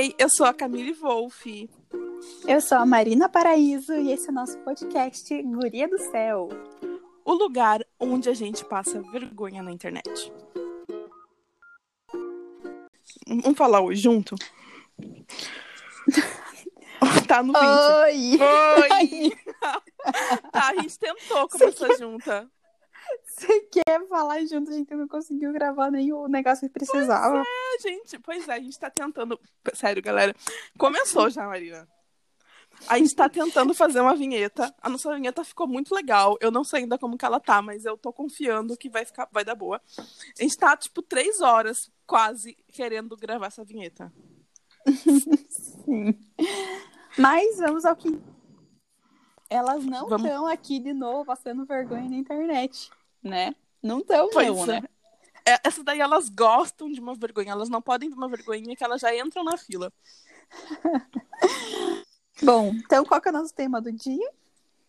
Ei, eu sou a Camille Wolff. Eu sou a Marina Paraíso e esse é o nosso podcast Guria do Céu. O lugar onde a gente passa vergonha na internet. Vamos falar hoje junto? tá no 20. Oi! Oi! tá, a gente tentou começar junta. Você quer falar junto? A gente não conseguiu gravar nem o negócio que precisava. Pois é, gente. Pois é, a gente tá tentando. Sério, galera. Começou já, Marina. A gente tá tentando fazer uma vinheta. A nossa vinheta ficou muito legal. Eu não sei ainda como que ela tá, mas eu tô confiando que vai ficar, vai dar boa. A gente tá, tipo, três horas quase querendo gravar essa vinheta. Sim. Mas vamos ao que. Elas não Vamos. estão aqui de novo passando vergonha na internet, né? Não estão, Pois não, é. né? É, Essas daí elas gostam de uma vergonha. Elas não podem de uma vergonhinha que elas já entram na fila. Bom, então qual que é o nosso tema do dia?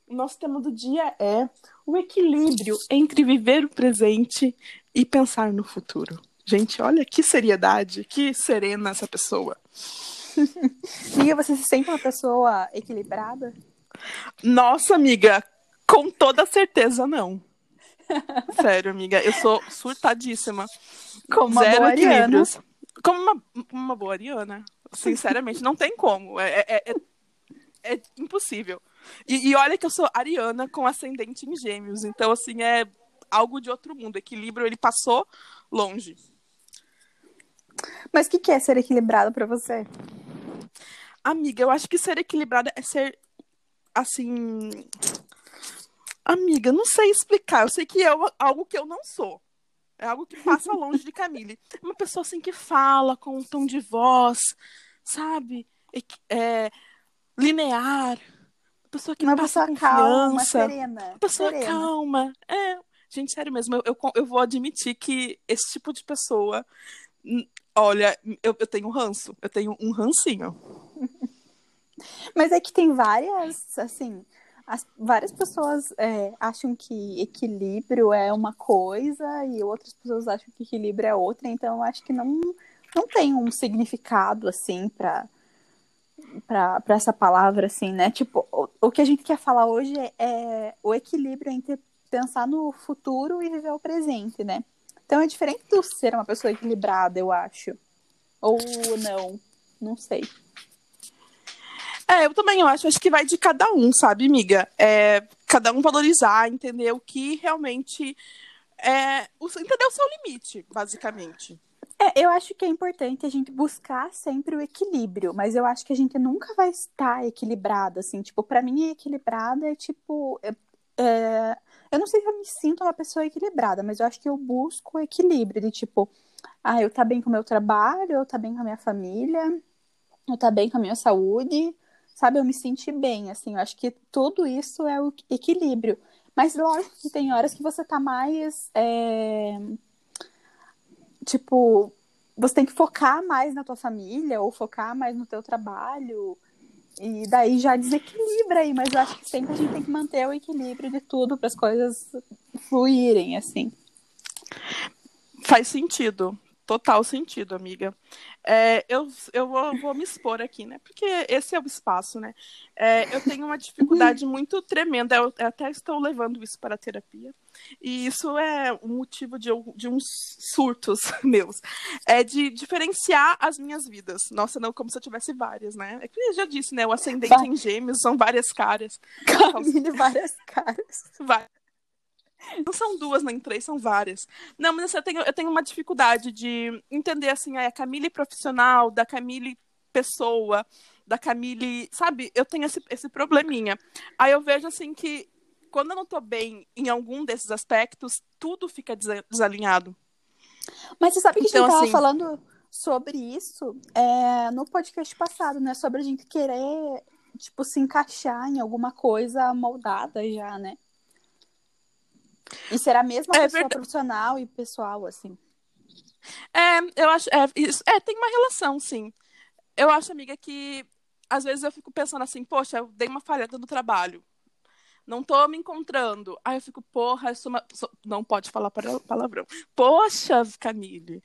O nosso tema do dia é o equilíbrio entre viver o presente e pensar no futuro. Gente, olha que seriedade, que serena essa pessoa. Amiga, você se sente uma pessoa equilibrada? Nossa, amiga, com toda certeza não. Sério, amiga, eu sou surtadíssima. Como uma Zero boa ariana. Como uma, uma boa ariana. Sinceramente, não tem como. É, é, é, é impossível. E, e olha que eu sou ariana com ascendente em gêmeos. Então, assim, é algo de outro mundo. Equilíbrio, ele passou longe. Mas o que, que é ser equilibrado pra você? Amiga, eu acho que ser equilibrada é ser assim. Amiga, não sei explicar. Eu sei que é algo que eu não sou. É algo que passa longe de Camille. Uma pessoa assim que fala com um tom de voz, sabe? Equi- É, linear. Uma pessoa que Uma passa pessoa calma, serena. Uma pessoa serena. calma. É, gente, sério mesmo, eu, eu, eu vou admitir que esse tipo de pessoa, olha, eu, eu tenho ranço, eu tenho um rancinho. Mas é que tem várias, assim, as- várias pessoas é, acham que equilíbrio é uma coisa e outras pessoas acham que equilíbrio é outra, então eu acho que não, não tem um significado, assim, pra, pra essa palavra, assim, né? Tipo, o, o que a gente quer falar hoje é, é o equilíbrio entre pensar no futuro e viver o presente, né? Então é diferente do ser uma pessoa equilibrada, eu acho. Ou não, não sei. É, eu também eu acho, acho que vai de cada um, sabe, amiga? É, cada um valorizar, entender o que realmente é, entender o seu limite, basicamente. É, eu acho que é importante a gente buscar sempre o equilíbrio, mas eu acho que a gente nunca vai estar equilibrada, assim, tipo, pra mim equilibrada é tipo, é- é, eu não sei se eu me sinto uma pessoa equilibrada, mas eu acho que eu busco o equilíbrio, de tipo, ah, eu tá bem com o meu trabalho, eu tá bem com a minha família, eu tá bem com a minha saúde, sabe, eu me senti bem, assim, eu acho que tudo isso é o equilíbrio, mas lógico que tem horas que você tá mais, é, tipo, você tem que focar mais na tua família ou focar mais no teu trabalho. E daí já desequilibra aí, mas eu acho que sempre a gente tem que manter o equilíbrio de tudo para as coisas fluírem, assim. Faz sentido. Total sentido, amiga. É, eu eu vou, vou me expor aqui, né? Porque esse é o espaço, né? É, eu tenho uma dificuldade muito tremenda. Eu até estou levando isso para a terapia. E isso é um motivo de, de uns surtos meus. É de diferenciar as minhas vidas. Nossa, não como se eu tivesse várias, né? É que eu já disse, né? O ascendente Vai. em gêmeos são várias caras. Camille, várias caras. Vai. Não são duas nem três, são várias. Não, mas assim, eu tenho, eu tenho uma dificuldade de entender assim, a Camille profissional, da Camille pessoa, da Camille. Sabe, eu tenho esse, esse probleminha. Aí eu vejo assim que quando eu não tô bem em algum desses aspectos, tudo fica desa- desalinhado. Mas você sabe que Então, a gente tava assim- falando sobre isso é, no podcast passado, né? Sobre a gente querer, tipo, se encaixar em alguma coisa moldada já, né? E ser a mesma É pessoa verdade. profissional e pessoal, assim. É, eu acho. É, isso, é, tem uma relação, sim. Eu acho, amiga, que às vezes eu fico pensando assim, poxa, eu dei uma falhada no trabalho. Não tô me encontrando. Aí eu fico, porra, eu sou uma. sou- Não pode falar palavrão. Poxa, Camille.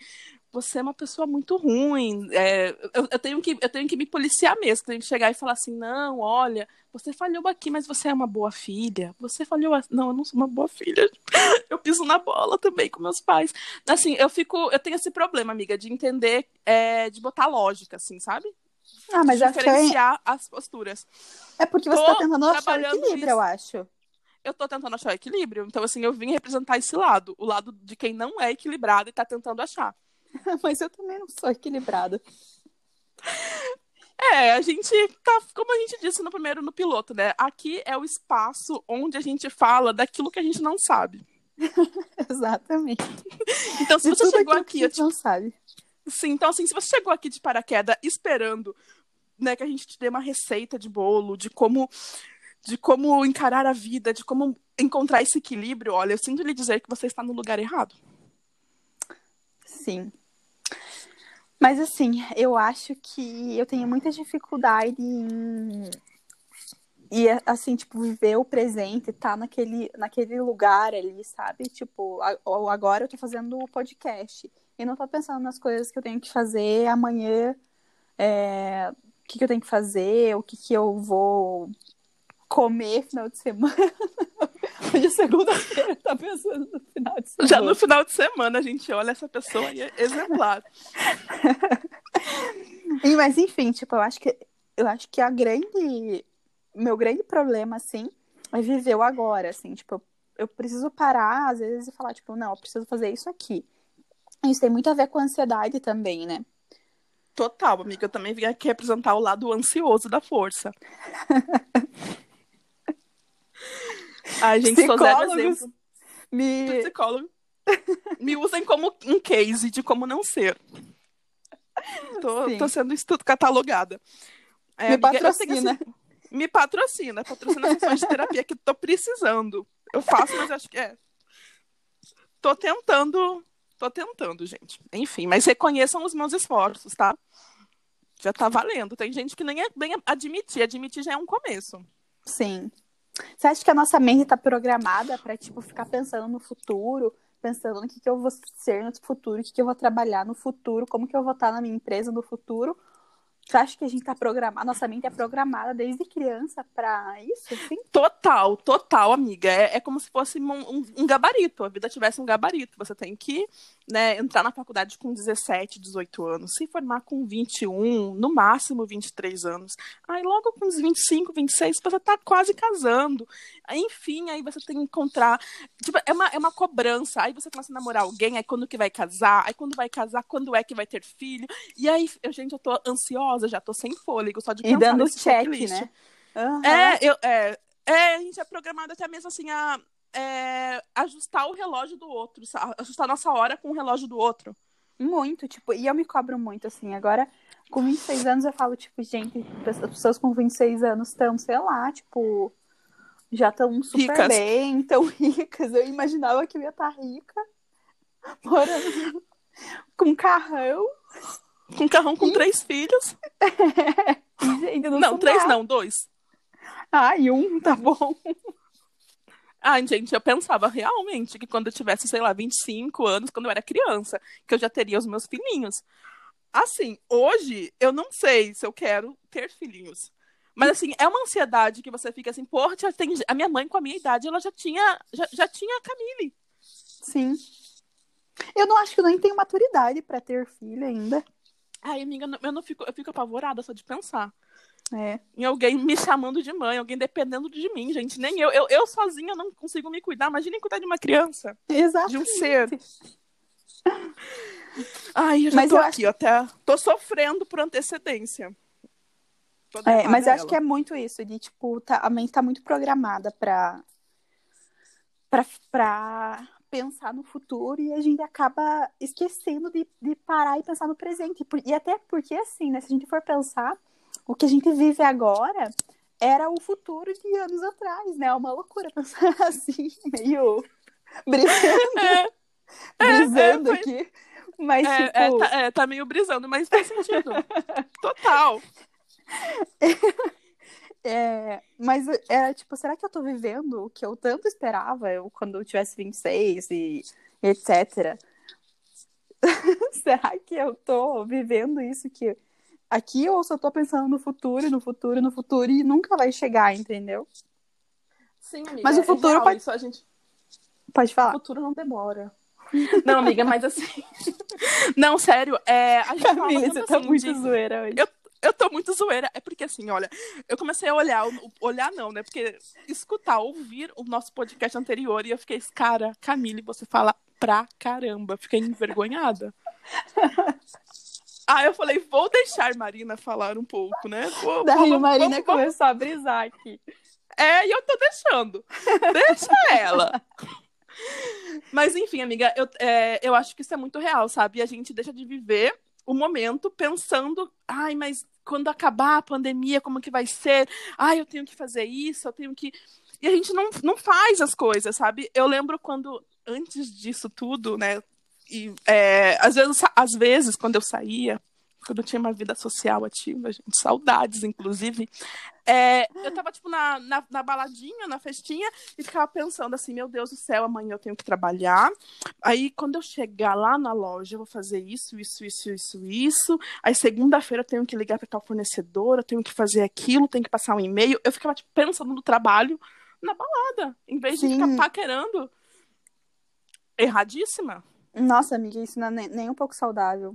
Você é uma pessoa muito ruim. É, eu, eu, tenho que, eu tenho que me policiar mesmo, tenho que chegar e falar assim, não, olha, você falhou aqui, mas você é uma boa filha. Você falhou. Não, eu não sou uma boa filha. Eu piso na bola também com meus pais. Assim, eu fico. Eu tenho esse problema, amiga, de entender, é, de botar lógica, assim, sabe? Ah, mas diferenciar que... as posturas. É porque você tô tá tentando achar equilíbrio, isso. eu acho. Eu tô tentando achar o equilíbrio. Então, assim, eu vim representar esse lado. O lado de quem não é equilibrado e tá tentando achar. mas eu também não sou equilibrada. É, a gente tá, como a gente disse no primeiro no piloto, né? Aqui é o espaço onde a gente fala daquilo que a gente não sabe. Exatamente. Então, se você chegou aqui, que a gente não sabe. Sim, então assim, se você chegou aqui de paraquedas esperando, né, que a gente te dê uma receita de bolo, de como de como encarar a vida, de como encontrar esse equilíbrio, olha, eu sinto lhe dizer que você está no lugar errado. Sim. Mas assim, eu acho que eu tenho muita dificuldade em e assim, tipo, viver o presente, tá naquele, naquele lugar ali, sabe? Tipo, agora eu tô fazendo o podcast e não tô pensando nas coisas que eu tenho que fazer amanhã, é, o que, que eu tenho que fazer, o que, que eu vou comer final de semana. Hoje é segunda-feira, tá pensando no final de semana. Já no final de semana a gente olha essa pessoa e é exemplar. Mas enfim, tipo, eu acho que eu acho que a grande meu grande problema assim é viver o agora, assim, tipo, eu preciso parar às vezes e falar, tipo, não, eu preciso fazer isso aqui. Isso tem muito a ver com a ansiedade também, né? Total, amiga. Eu também vim aqui representar o lado ansioso da força. Ai, gente, zero exemplo. Me... Psicólogo. Me usem como um case de como não ser. Tô, tô sendo estudo catalogada. É, me patrocina. Assim, me patrocina. Patrocina sessões de terapia que tô precisando. Eu faço, mas acho que é. Tô tentando. Tô tentando, gente. Enfim, mas reconheçam os meus esforços, tá? Já tá valendo. Tem gente que nem, é, nem admitir. Admitir já é um começo. Sim. Você acha que a nossa mente está programada para tipo ficar pensando no futuro, pensando no que, que eu vou ser no futuro, o que, que eu vou trabalhar no futuro, como que eu vou estar na minha empresa no futuro? Você acha que a gente tá programada, nossa mente é programada desde criança para isso, assim? Total, total, amiga. É, é como se fosse um, um, um, gabarito, a vida tivesse um gabarito. Você tem que né, entrar na faculdade com 17, 18 anos, se formar com 21, no máximo 23 anos. Aí logo com uns 25, 26, você tá quase casando. Enfim, aí você tem que encontrar. Tipo, é uma, é uma cobrança. Aí você começa a namorar alguém, aí quando que vai casar, aí quando vai casar, quando é que vai ter filho. E aí, eu, gente, eu tô ansiosa já tô sem fôlego, só de pensar E dando check, né? Uhum. É, eu, é, é, a gente é programado até mesmo assim a é, ajustar o relógio do outro, ajustar a nossa hora com o relógio do outro. Muito, tipo, e eu me cobro muito, assim, agora com 26 anos eu falo, tipo, gente, as pessoas com 26 anos estão, sei lá, tipo, já estão super ricas. bem, tão ricas. Eu imaginava que eu ia estar tá rica, morando com carrão. Com carrão com e... três filhos. Gente, não, não três nada. não, dois. Ai, um, tá bom. Ai, gente, eu pensava realmente que quando eu tivesse, sei lá, 25 anos, quando eu era criança, que eu já teria os meus filhinhos. Assim, hoje, eu não sei se eu quero ter filhinhos. Mas, assim, é uma ansiedade que você fica assim, tem... a minha mãe, com a minha idade, ela já tinha, já, já tinha a Camille. Sim. Eu não acho que eu nem tenho maturidade para ter filho ainda. Ai, amiga, eu não fico, eu fico apavorada só de pensar. É. Em alguém me chamando de mãe, alguém dependendo de mim, gente. Nem eu. Eu, eu sozinha não consigo me cuidar. Imaginem cuidar de uma criança. Exato. De um ser. Ai, eu já mas tô eu aqui, acho... até. Tô sofrendo por antecedência. É, mas eu acho que é muito isso, de tipo, tá, a mente tá muito programada pra, pra, pra pensar no futuro e a gente acaba esquecendo de, de parar e pensar no presente. E até porque, assim, né, se a gente for pensar, o que a gente vive agora era o futuro de anos atrás, né? É uma loucura pensar assim, meio brisando, é. brisando é, é, aqui. Mas, é, tipo... é, tá, é, tá meio brisando, mas faz sentido. Total. É, mas era tipo, será que eu tô vivendo o que eu tanto esperava eu, quando eu tivesse 26 e, e etc. será que eu tô vivendo isso que aqui ou só tô pensando no futuro, no futuro, no futuro e nunca vai chegar, entendeu? Sim, amiga, Mas o é futuro real, pode- isso a gente Pode O falar. futuro não demora. Não, amiga, mas assim. Não, sério, é. A gente Camila, você tá assim muito de- zoeira hoje. Eu- Eu tô muito zoeira. É porque assim, olha, eu comecei a olhar, o- olhar não, né? Porque escutar, ouvir o nosso podcast anterior e eu fiquei, cara, Camille, você fala pra caramba. Fiquei envergonhada. Aí eu falei, vou deixar Marina falar um pouco, né? Vou, Daí vamos- Marina vamos- começou a brisar aqui. é, e eu tô deixando. Deixa ela. Mas enfim, amiga, eu, é, eu acho que isso é muito real, sabe? E a gente deixa de viver o momento pensando, ai, mas quando acabar a pandemia, como que vai ser? Ai, eu tenho que fazer isso, eu tenho que. E a gente não, não faz as coisas, sabe? Eu lembro quando, antes disso tudo, né? E é, às, vezes, às vezes, quando eu saía, quando eu tinha uma vida social ativa, gente, saudades, inclusive, é, eu tava, tipo, na, na, na baladinha, na festinha, e ficava pensando assim, meu Deus do céu, amanhã eu tenho que trabalhar. Aí, quando eu chegar lá na loja, eu vou fazer isso, isso, isso, isso, isso. Aí, segunda-feira, eu tenho que ligar para tal fornecedor, eu tenho que fazer aquilo, tenho que passar um e-mail. Eu ficava, tipo, pensando no trabalho na balada, em vez de Sim. ficar paquerando. Erradíssima. Nossa, amiga, isso não é nem, nem um pouco saudável.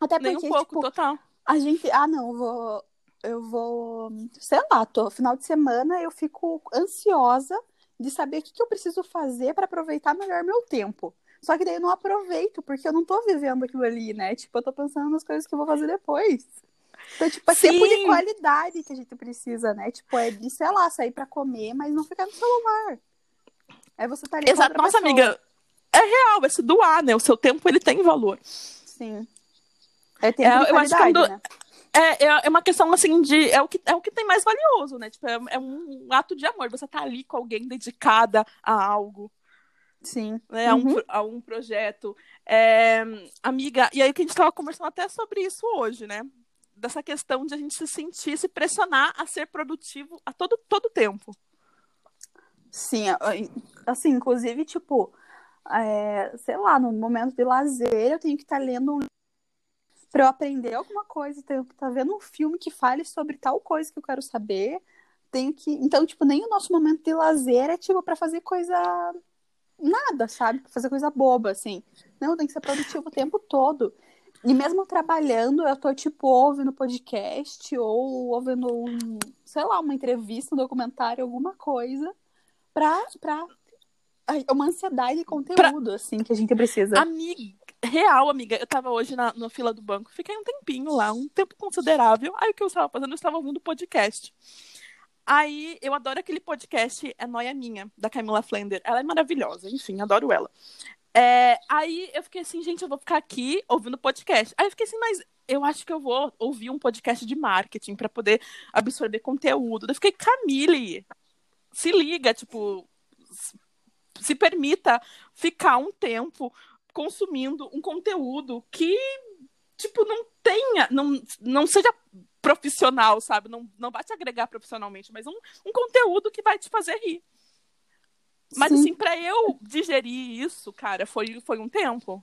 Até Nem um porque, pouco, tipo, total. a gente. Ah, não, eu vou. Eu vou. Sei lá, tô, final de semana eu fico ansiosa de saber o que, que eu preciso fazer para aproveitar melhor meu tempo. Só que daí eu não aproveito, porque eu não tô vivendo aquilo ali, né? Tipo, eu tô pensando nas coisas que eu vou fazer depois. Então, tipo, é tempo de Sim. qualidade que a gente precisa, né? Tipo, é de, sei lá, sair pra comer, mas não ficar no celular. Aí você tá ali Exato. Nossa, pessoa. amiga, é real, é se doar, né? O seu tempo, ele tem valor. Sim. É tempo É, de eu acho que qualidade, quando- né? É, é, é uma questão assim de. É o, que, é o que tem mais valioso, né? Tipo, é, é um ato de amor. Você tá ali com alguém dedicada a algo, Sim. né? A, um, Uhum. a um projeto. É, amiga, e aí que a gente tava conversando até sobre isso hoje, né? Dessa questão de a gente se sentir, se pressionar a ser produtivo a todo, todo tempo. Sim, assim, inclusive, tipo, é, sei lá, no momento de lazer, eu tenho que estar lendo um para eu aprender alguma coisa, tenho que estar vendo um filme que fale sobre tal coisa que eu quero saber. Tenho que, então, tipo, nem o nosso momento de lazer é tipo para fazer coisa nada, sabe? Pra fazer coisa boba assim. Não, tem que ser produtivo o tempo todo. E mesmo trabalhando, eu tô tipo ouvindo podcast ou ouvindo um, sei lá, uma entrevista, um documentário, alguma coisa pra, pra uma ansiedade de conteúdo, assim, que a gente precisa. Amiga, real, amiga. Eu tava hoje na, na fila do banco, fiquei um tempinho lá, um tempo considerável. Aí o que eu estava fazendo? Eu estava ouvindo podcast. Aí eu adoro aquele podcast É Noia Minha, da Camila Flender. Ela é maravilhosa, enfim, adoro ela. É, aí eu fiquei assim, gente, eu vou ficar aqui ouvindo podcast. Aí eu fiquei assim, mas eu acho que eu vou ouvir um podcast de marketing para poder absorver conteúdo. Eu fiquei, Camille, se liga, tipo, se permita ficar um tempo consumindo um conteúdo que, tipo, não tenha, não, não seja profissional, sabe? Não, não vai te agregar profissionalmente, mas um, um conteúdo que vai te fazer rir. Mas, Sim. assim, pra eu digerir isso, cara, foi, foi um tempo.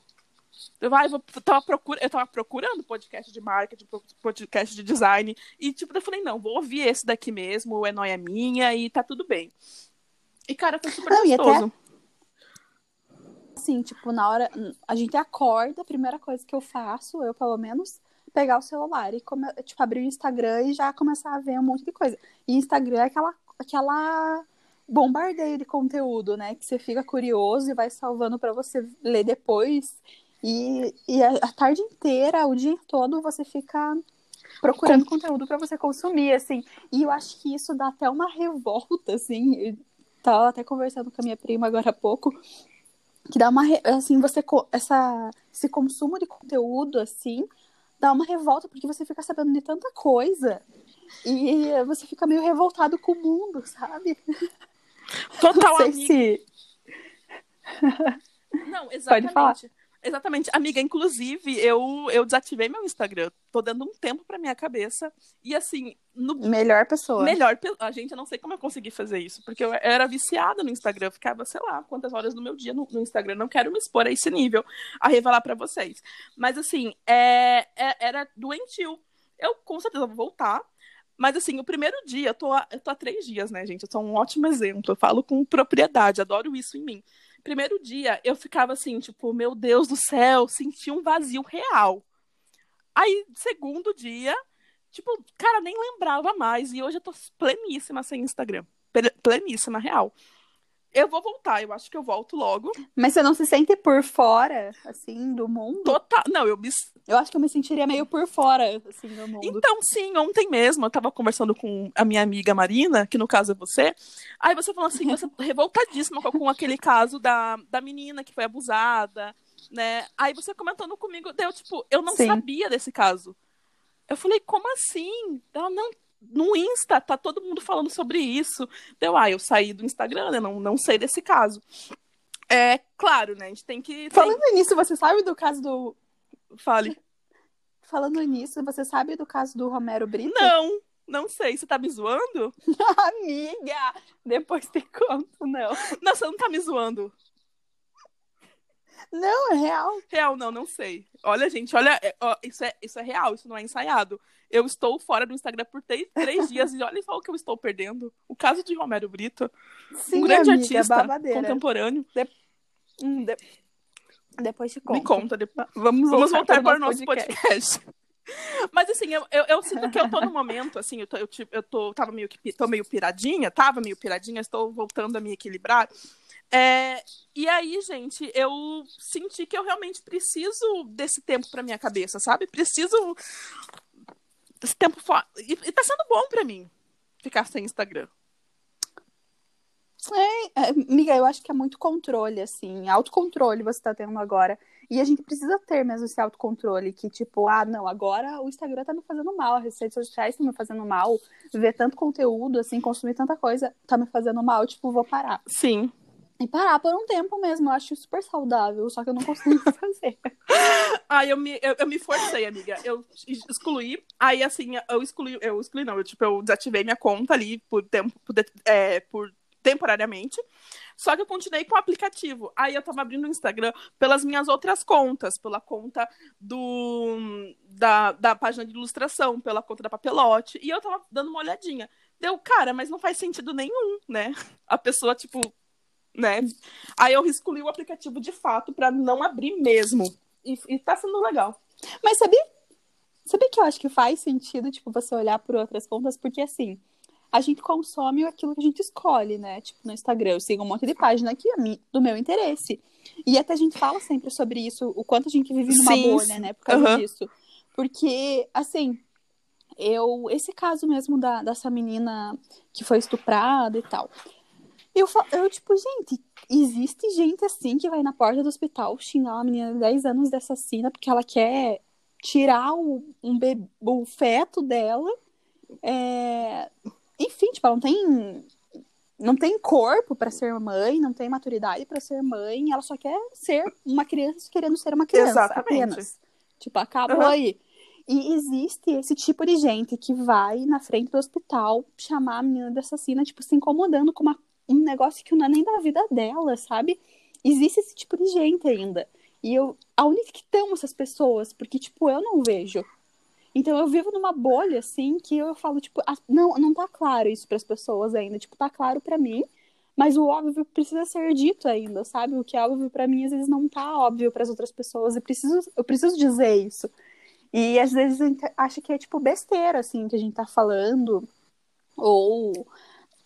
Eu, vai, eu, tava procura, eu tava procurando podcast de marketing, podcast de design, e, tipo, eu falei, não, vou ouvir esse daqui mesmo, é noia minha, e tá tudo bem. E, cara, foi super Não, e gostoso. Assim, tipo, na hora. A gente acorda, a primeira coisa que eu faço, eu pelo menos, pegar o celular e come, tipo, abrir o Instagram e já começar a ver um monte de coisa. E Instagram é aquela, aquela bombardeio de conteúdo, né? Que você fica curioso e vai salvando pra você ler depois. E, e a, tarde inteira, o dia todo, você fica procurando conteúdo pra você consumir, assim. E eu acho que isso dá até uma revolta, assim. Tava até conversando com a minha prima agora há pouco que dá uma assim você essa esse consumo de conteúdo assim dá uma revolta porque você fica sabendo de tanta coisa e você fica meio revoltado com o mundo sabe Total, não sei amiga. se Não, Pode falar. Exatamente. Amiga, inclusive, eu, eu desativei meu Instagram. Tô dando um tempo pra minha cabeça. E assim, no... Melhor pessoa. Melhor. A gente, eu não sei como eu consegui fazer isso. Porque eu era viciada no Instagram. Eu ficava, sei lá, quantas horas do meu dia no, no Instagram. Não quero me expor a esse nível, a revelar para vocês. Mas assim, é, é, era doentio. Eu com certeza vou voltar. Mas assim, o primeiro dia, eu tô, eu tô há três dias, né, gente? Eu sou um ótimo exemplo. Eu falo com propriedade, adoro isso em mim. Primeiro dia, eu ficava assim, tipo, meu Deus do céu, senti um vazio real. Aí, segundo dia, tipo, cara, nem lembrava mais. E hoje eu tô pleníssima sem Instagram. Pleníssima, real. Eu vou voltar, eu acho que eu volto logo. Mas você não se sente por fora, assim, do mundo? Total. Não, eu me. Eu acho que eu me sentiria meio por fora, assim, do mundo. Então, sim, ontem mesmo eu tava conversando com a minha amiga Marina, que no caso é você. Aí você falou assim, você revoltadíssima com aquele caso da, da menina que foi abusada, né? Aí você comentando comigo, deu tipo, eu não sim. sabia desse caso. Eu falei, como assim? Ela, não, no Insta tá todo mundo falando sobre isso. Deu, ah, eu saí do Instagram, né? Não, não sei desse caso. É claro, né? A gente tem que. Falando tem... nisso, você sabe do caso do. Fale. Falando nisso, você sabe do caso do Romero Brito? Não, não sei. Você tá me zoando? Amiga! Depois te conto, não. Não, você não tá me zoando. Não, é real. Real, não, não sei. Olha, gente, olha, é, ó, isso, é, isso é real, isso não é ensaiado. Eu estou fora do Instagram por três, três dias e olha só o que eu estou perdendo. O caso de Romero Brito. Sim, um grande amiga, artista babadeira. contemporâneo. De... Hum, de... Depois te conto. Me conta. Depois... Vamos, Vamos voltar, para o nosso podcast. podcast. Mas assim, eu, eu, eu, sinto que eu tô no momento, assim, eu tô, eu, eu tô, tava meio que tô meio piradinha, tava meio piradinha, estou voltando a me equilibrar. É, e aí, gente, eu senti que eu realmente preciso desse tempo para minha cabeça, sabe? Preciso desse tempo fora. E, e tá sendo bom para mim ficar sem Instagram. É, é, amiga, eu acho que é muito controle, assim, autocontrole você tá tendo agora. E a gente precisa ter mesmo esse autocontrole, que tipo, ah, não, agora o Instagram tá me fazendo mal, as redes sociais estão me fazendo mal, ver tanto conteúdo, assim, consumir tanta coisa, tá me fazendo mal, tipo, vou parar. Sim. E parar por um tempo mesmo, eu acho super saudável, só que eu não consigo fazer. Aí eu me, eu, eu, me forcei, amiga. Eu excluí, aí assim, eu excluí, eu excluí não, eu, tipo, eu desativei minha conta ali por tempo, por, é, por temporariamente. Só que eu continuei com o aplicativo. Aí eu tava abrindo o Instagram pelas minhas outras contas, pela conta do da, da página de ilustração, pela conta da papelote, e eu tava dando uma olhadinha. Deu, cara, mas não faz sentido nenhum, né? A pessoa, tipo, né? Aí eu excluí o aplicativo de fato para não abrir mesmo. E, e tá sendo legal. Mas sabia? Sabia que eu acho que faz sentido, tipo, você olhar por outras contas, porque assim, a gente consome aquilo que a gente escolhe, né? Tipo, no Instagram, eu sigo um monte de página aqui do meu interesse. E até a gente fala sempre sobre isso, o quanto a gente vive numa Sim. bolha, né? Por causa uhum. disso. Porque, assim, eu. Esse caso mesmo da, dessa menina que foi estuprada e tal. Eu, eu, tipo, gente, existe gente assim que vai na porta do hospital xingar uma menina de 10 anos de assassina porque ela quer tirar o, um bebê, o feto dela. É... Enfim, tipo, ela não tem. Não tem corpo para ser mãe, não tem maturidade para ser mãe, ela só quer ser uma criança querendo ser uma criança Exatamente. apenas. Tipo, acabou uhum. aí. E existe esse tipo de gente que vai na frente do hospital chamar a menina de assassina, tipo, se incomodando com uma um negócio que não é nem da vida dela, sabe? Existe esse tipo de gente ainda. E eu, aonde que estão essas pessoas? Porque, tipo, eu não vejo. Então eu vivo numa bolha, assim, que eu falo, tipo, ah, não, não tá claro isso para as pessoas ainda. Tipo, tá claro para mim, mas o óbvio precisa ser dito ainda, sabe? O que é óbvio para mim, às vezes não tá óbvio para as outras pessoas. Eu preciso, eu preciso dizer isso. E às vezes a gente acha que é, tipo, besteira, assim, que a gente tá falando. Ou,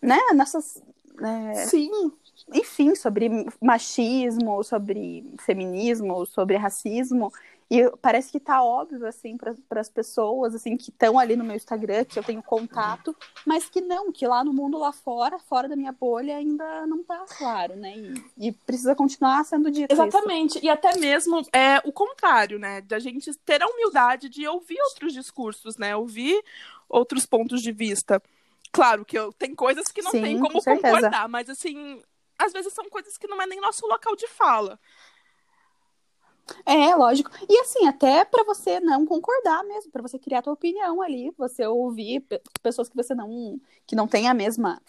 né, nessas, é, Sim. Enfim, sobre machismo, sobre feminismo, sobre racismo. E parece que tá óbvio, assim, para as pessoas, assim, que estão ali no meu Instagram, que eu tenho contato, mas que não, que lá no mundo lá fora, fora da minha bolha, ainda não tá claro, né? E, e precisa continuar sendo dito Exatamente. Isso. E até mesmo é o contrário, né? Da gente ter a humildade de ouvir outros discursos, né? Ouvir outros pontos de vista. Claro que eu, tem coisas que não Sim, tem como com concordar, mas assim, às vezes são coisas que não é nem nosso local de fala. É, lógico. E assim, até pra você não concordar mesmo, pra você criar tua opinião ali, você ouvir pe- pessoas que você não que não tem a mesma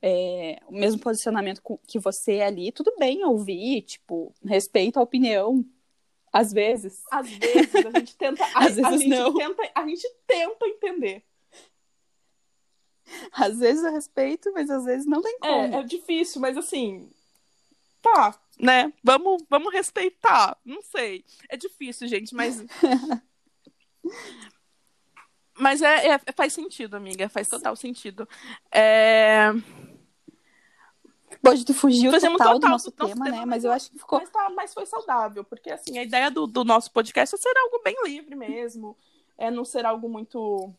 é, o mesmo posicionamento que você ali, tudo bem ouvir, tipo, respeito a opinião, às vezes. Às vezes a gente tenta. A, a gente não. Tenta, a gente tenta entender. Às vezes eu respeito, mas às vezes não tem como. É, é difícil, mas assim. Tá, né? Vamos, vamos respeitar. Não sei. É difícil, gente, mas. mas é, é- faz sentido, amiga. Faz total sentido. É... Hoje tu fugiu Fazemos total, do total nosso do nosso tema, tema, né? mas Mas eu acho que ficou. Mas, tá, mas foi saudável, porque assim, a ideia do, do nosso podcast é ser algo bem livre mesmo. É não ser algo muito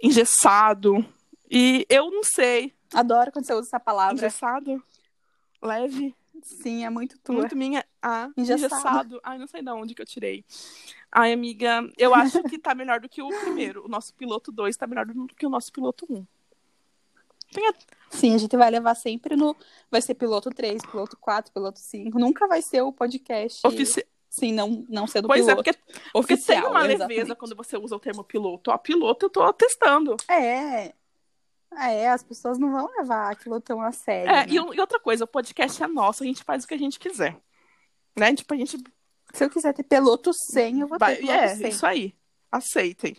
engessado. E eu não sei. Adoro quando você usa essa palavra. Engessado? Leve? Sim, é muito tua. Muito minha. Ah, Engessado. engessado. Ai, não sei de onde que eu tirei. Ai, amiga, eu acho que tá melhor do que o primeiro. O nosso piloto 2 tá melhor do que o nosso piloto 1. Um. Sim, a gente vai levar sempre no. Vai ser piloto 3, piloto 4, piloto 5. Nunca vai ser o podcast. ofici... Sim, não, não ser do Pois é, piloto. porque, porque tem oficial. uma leveza exatamente. quando você usa o termo piloto. Ó, piloto eu tô testando. É. É, as pessoas não vão levar aquilo tão a sério. É, né? e, e outra coisa, o podcast é nosso, a gente faz o que a gente quiser. Né? Tipo, a gente Se eu quiser ter piloto 100, eu vou vai. ter piloto É, 100. isso aí. Aceitem.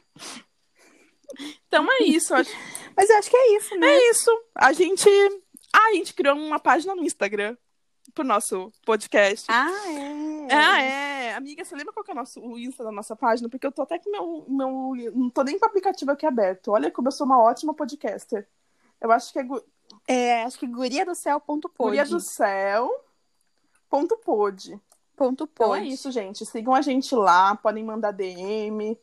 Então é isso, acho Mas eu acho que é isso, né? É isso. A gente. Ah, a gente criou uma página no Instagram pro nosso podcast. Ah, é. Ah, é. Amiga, você lembra qual que é o, nosso, o Insta da nossa página? Porque eu tô até com meu, meu. Não tô nem com o aplicativo aqui aberto. Olha como eu sou uma ótima podcaster. Eu acho que é É, acho que guria do céu.pod. Guria do Céu. Ponto pod. Ponto Então pod. é isso, gente. Sigam a gente lá, podem mandar DM.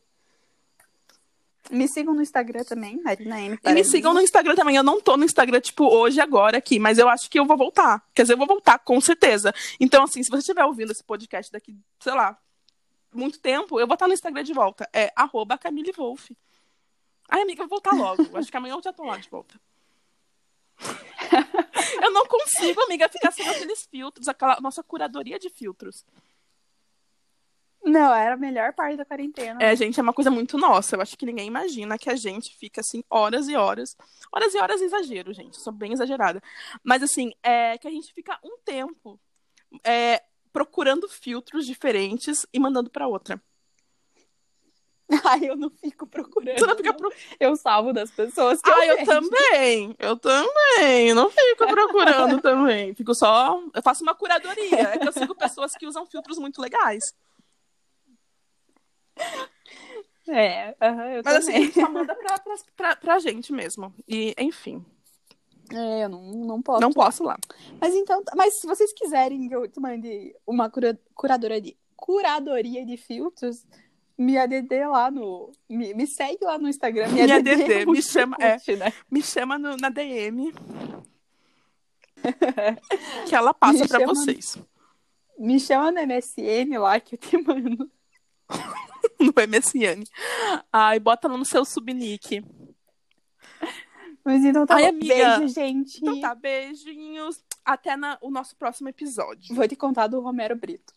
Me sigam no Instagram também, Marina M. E me sigam no Instagram também. Eu não tô no Instagram, tipo, hoje, agora, aqui, mas eu acho que eu vou voltar. Quer dizer, eu vou voltar, com certeza. Então, assim, se você estiver ouvindo esse podcast daqui, sei lá, muito tempo, eu vou estar no Instagram de volta. É arroba Camille Wolf. Ai, amiga, eu vou voltar logo. Acho que amanhã eu já tô lá de volta. eu não consigo, amiga, ficar sem aqueles filtros, aquela nossa curadoria de filtros. Não, era a melhor parte da quarentena. É, gente, é uma coisa muito nossa. Eu acho que ninguém imagina que a gente fica assim horas e horas. Horas e horas é exagero, gente. Sou bem exagerada. Mas assim, é que a gente fica um tempo é, procurando filtros diferentes e mandando pra outra. Ai, eu não fico procurando. Não fica pro... Eu salvo das pessoas que Ah, eu vejo. também. Eu também. Não fico procurando também. Fico só. Eu faço uma curadoria. É que eu sigo pessoas que usam filtros muito legais. É, aham, eu Mas assim, a também. gente só manda pra, pra, pra, pra gente mesmo. E, enfim. É, eu não, não posso. Não posso lá. Mas então, mas se vocês quiserem que eu te mande uma cura, curadora de, curadoria de filtros, me ADD lá no. Me, me segue lá no Instagram. Me, Me ADD, ADD, é me chama- é. cult, né? Me chama no- na DM. que ela passa chama- vocês. Me chama no MSN lá que eu te mando. No MSN. Ai, bota lá no seu subnick. Mas então tá Ai, amiga. Beijo, gente. Então tá, beijinhos. Até na- o nosso próximo episódio. Vou te contar do Romero Brito.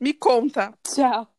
Me conta. Tchau.